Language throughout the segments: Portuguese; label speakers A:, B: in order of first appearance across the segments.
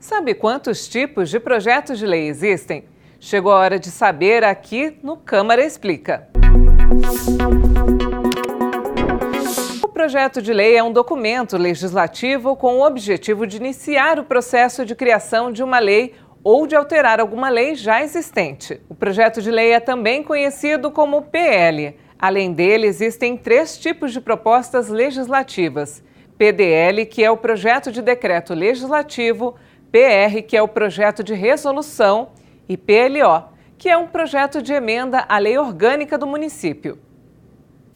A: Sabe quantos tipos de projetos de lei existem? Chegou a hora de saber aqui no Câmara Explica. O projeto de lei é um documento legislativo com o objetivo de iniciar o processo de criação de uma lei ou de alterar alguma lei já existente. O projeto de lei é também conhecido como PL. Além dele, existem três tipos de propostas legislativas: PDL, que é o projeto de decreto legislativo PR, que é o projeto de resolução, e PLO, que é um projeto de emenda à lei orgânica do município.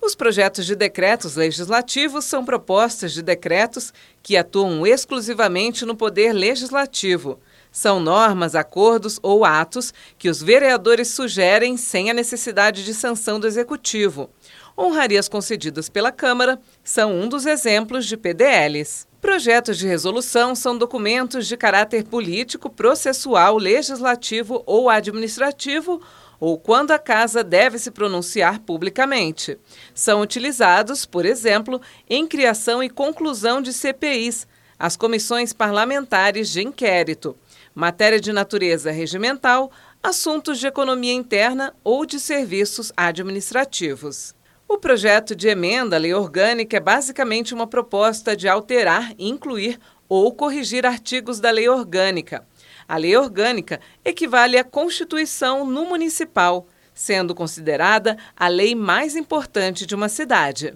A: Os projetos de decretos legislativos são propostas de decretos que atuam exclusivamente no poder legislativo. São normas, acordos ou atos que os vereadores sugerem sem a necessidade de sanção do executivo. Honrarias concedidas pela Câmara são um dos exemplos de PDLs. Projetos de resolução são documentos de caráter político, processual, legislativo ou administrativo, ou quando a Casa deve se pronunciar publicamente. São utilizados, por exemplo, em criação e conclusão de CPIs, as comissões parlamentares de inquérito, matéria de natureza regimental, assuntos de economia interna ou de serviços administrativos. O projeto de emenda à lei orgânica é basicamente uma proposta de alterar, incluir ou corrigir artigos da lei orgânica. A lei orgânica equivale à Constituição no municipal, sendo considerada a lei mais importante de uma cidade.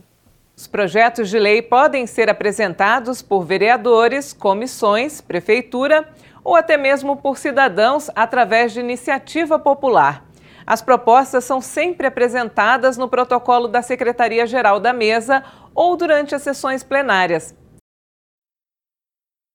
A: Os projetos de lei podem ser apresentados por vereadores, comissões, prefeitura ou até mesmo por cidadãos através de iniciativa popular. As propostas são sempre apresentadas no protocolo da Secretaria-Geral da Mesa ou durante as sessões plenárias.